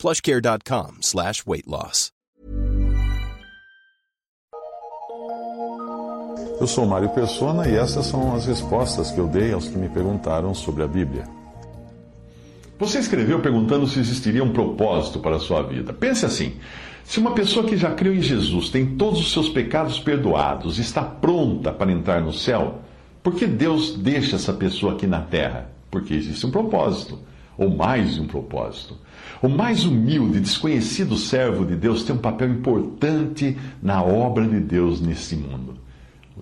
plushcare.com slash weight loss. Eu sou Mário Persona e essas são as respostas que eu dei aos que me perguntaram sobre a Bíblia. Você escreveu perguntando se existiria um propósito para a sua vida. Pense assim: se uma pessoa que já creu em Jesus tem todos os seus pecados perdoados e está pronta para entrar no céu, por que Deus deixa essa pessoa aqui na terra? Porque existe um propósito, ou mais de um propósito. O mais humilde desconhecido servo de Deus tem um papel importante na obra de Deus nesse mundo.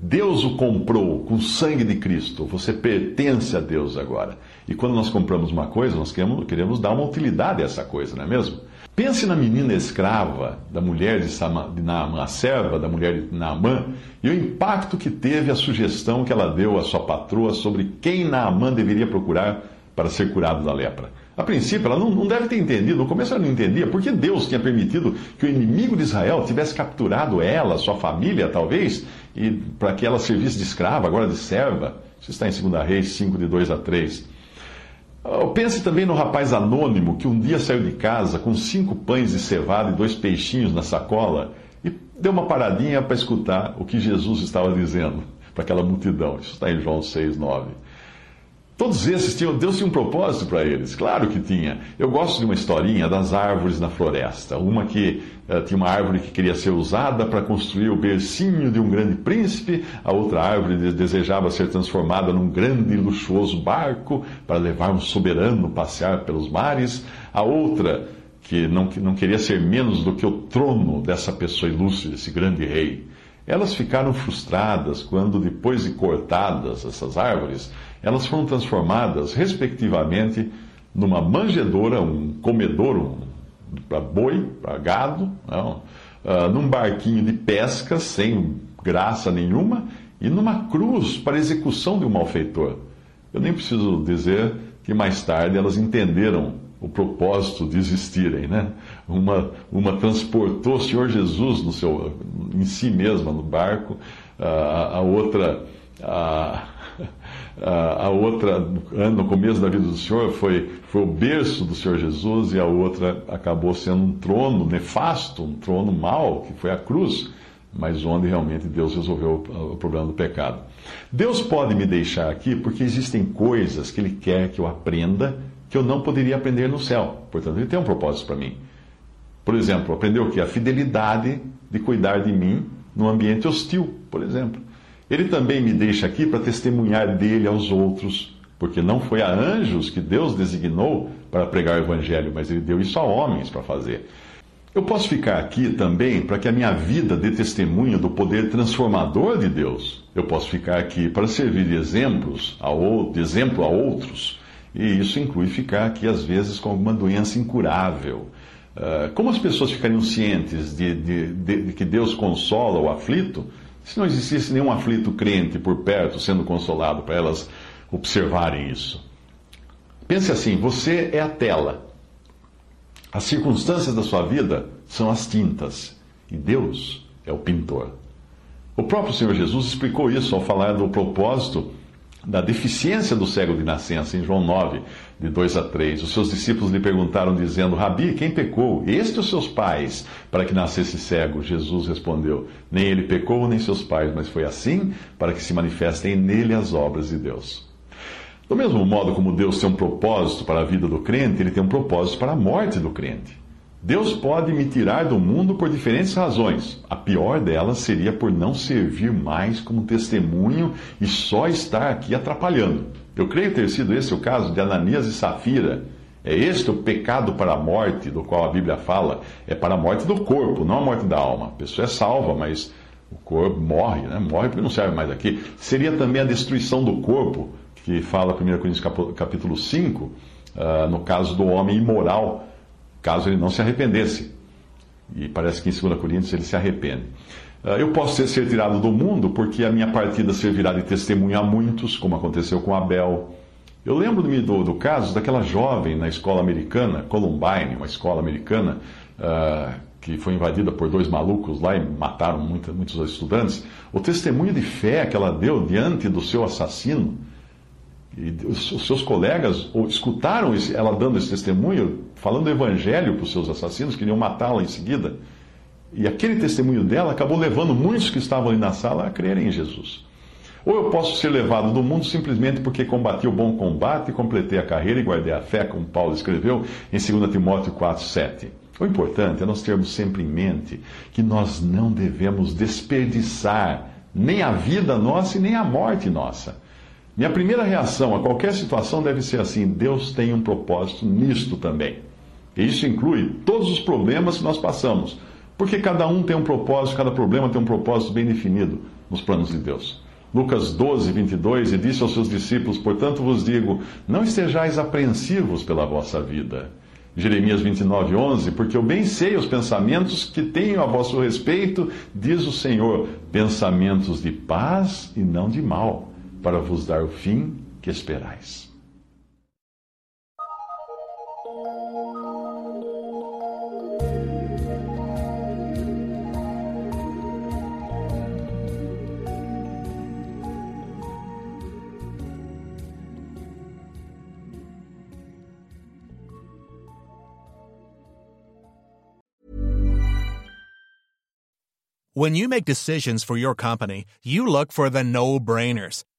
Deus o comprou com o sangue de Cristo. Você pertence a Deus agora. E quando nós compramos uma coisa, nós queremos, queremos dar uma utilidade a essa coisa, não é mesmo? Pense na menina escrava, da mulher de, Sama, de Naamã, a serva da mulher de Naamã, e o impacto que teve a sugestão que ela deu à sua patroa sobre quem Naamã deveria procurar para ser curado da lepra. A princípio, ela não, não, deve ter entendido, no começo ela não entendia, porque Deus tinha permitido que o inimigo de Israel tivesse capturado ela, sua família, talvez, e para que ela servisse de escrava, agora de serva. Isso está em 2 Reis 5, de 2 a 3. Pense também no rapaz anônimo que um dia saiu de casa com cinco pães de cevada e dois peixinhos na sacola e deu uma paradinha para escutar o que Jesus estava dizendo para aquela multidão. Isso está em João 6, 9. Todos esses tinham, Deus tinha um propósito para eles, claro que tinha. Eu gosto de uma historinha das árvores na floresta. Uma que uh, tinha uma árvore que queria ser usada para construir o bercinho de um grande príncipe, a outra árvore desejava ser transformada num grande e luxuoso barco para levar um soberano passear pelos mares, a outra que não, que não queria ser menos do que o trono dessa pessoa ilustre, desse grande rei. Elas ficaram frustradas quando, depois de cortadas essas árvores, elas foram transformadas, respectivamente, numa manjedoura, um comedouro para boi, para gado, não, uh, num barquinho de pesca sem graça nenhuma e numa cruz para execução de um malfeitor. Eu nem preciso dizer que mais tarde elas entenderam o propósito de existirem, né? Uma, uma transportou o Senhor Jesus no seu, em si mesma no barco, a, a outra a, a, outra, no começo da vida do Senhor, foi, foi o berço do Senhor Jesus, e a outra acabou sendo um trono nefasto, um trono mau, que foi a cruz, mas onde realmente Deus resolveu o problema do pecado. Deus pode me deixar aqui porque existem coisas que Ele quer que eu aprenda que eu não poderia aprender no céu. Portanto, Ele tem um propósito para mim. Por exemplo, aprender o que? A fidelidade de cuidar de mim num ambiente hostil, por exemplo. Ele também me deixa aqui para testemunhar dele aos outros, porque não foi a anjos que Deus designou para pregar o evangelho, mas ele deu isso a homens para fazer. Eu posso ficar aqui também para que a minha vida dê testemunho do poder transformador de Deus. Eu posso ficar aqui para servir de exemplos, de exemplo a outros. E isso inclui ficar aqui, às vezes, com alguma doença incurável. Uh, como as pessoas ficariam cientes de, de, de que Deus consola o aflito se não existisse nenhum aflito crente por perto sendo consolado para elas observarem isso. Pense assim: você é a tela. As circunstâncias da sua vida são as tintas e Deus é o pintor. O próprio Senhor Jesus explicou isso ao falar do propósito da deficiência do cego de nascença, em João 9, de 2 a 3. Os seus discípulos lhe perguntaram, dizendo: Rabi, quem pecou? Este ou seus pais, para que nascesse cego? Jesus respondeu: Nem ele pecou, nem seus pais, mas foi assim para que se manifestem nele as obras de Deus. Do mesmo modo como Deus tem um propósito para a vida do crente, ele tem um propósito para a morte do crente. Deus pode me tirar do mundo por diferentes razões. A pior delas seria por não servir mais como testemunho e só estar aqui atrapalhando. Eu creio ter sido esse o caso de Ananias e Safira. É este o pecado para a morte, do qual a Bíblia fala. É para a morte do corpo, não a morte da alma. A pessoa é salva, mas o corpo morre, né? morre porque não serve mais aqui. Seria também a destruição do corpo, que fala 1 Coríntios capítulo 5, uh, ah, no caso do homem imoral caso ele não se arrependesse. E parece que em 2 Coríntios ele se arrepende. Ah, eu posso ser tirado do mundo porque a minha partida servirá de testemunho a muitos, como aconteceu com Abel. Eu lembro-me do, do caso daquela jovem na escola americana, Columbine, uma escola americana, uh, que foi invadida por dois malucos lá e mataram muita, muitos estudantes. O testemunho de fé que ela deu diante do seu assassino, e os seus colegas escutaram ela dando esse testemunho, falando do evangelho para os seus assassinos, queriam matá-la em seguida. E aquele testemunho dela acabou levando muitos que estavam ali na sala a crerem em Jesus. Ou eu posso ser levado do mundo simplesmente porque combati o bom combate, completei a carreira e guardei a fé, como Paulo escreveu em 2 Timóteo 4, 7. O importante é nós termos sempre em mente que nós não devemos desperdiçar nem a vida nossa e nem a morte nossa. Minha primeira reação a qualquer situação deve ser assim: Deus tem um propósito nisto também. E isso inclui todos os problemas que nós passamos, porque cada um tem um propósito, cada problema tem um propósito bem definido nos planos de Deus. Lucas 12, 22, e disse aos seus discípulos: Portanto vos digo, não estejais apreensivos pela vossa vida. Jeremias 29, 11, porque eu bem sei os pensamentos que tenho a vosso respeito, diz o Senhor, pensamentos de paz e não de mal, para vos dar o fim que esperais. When you make decisions for your company, you look for the no-brainers.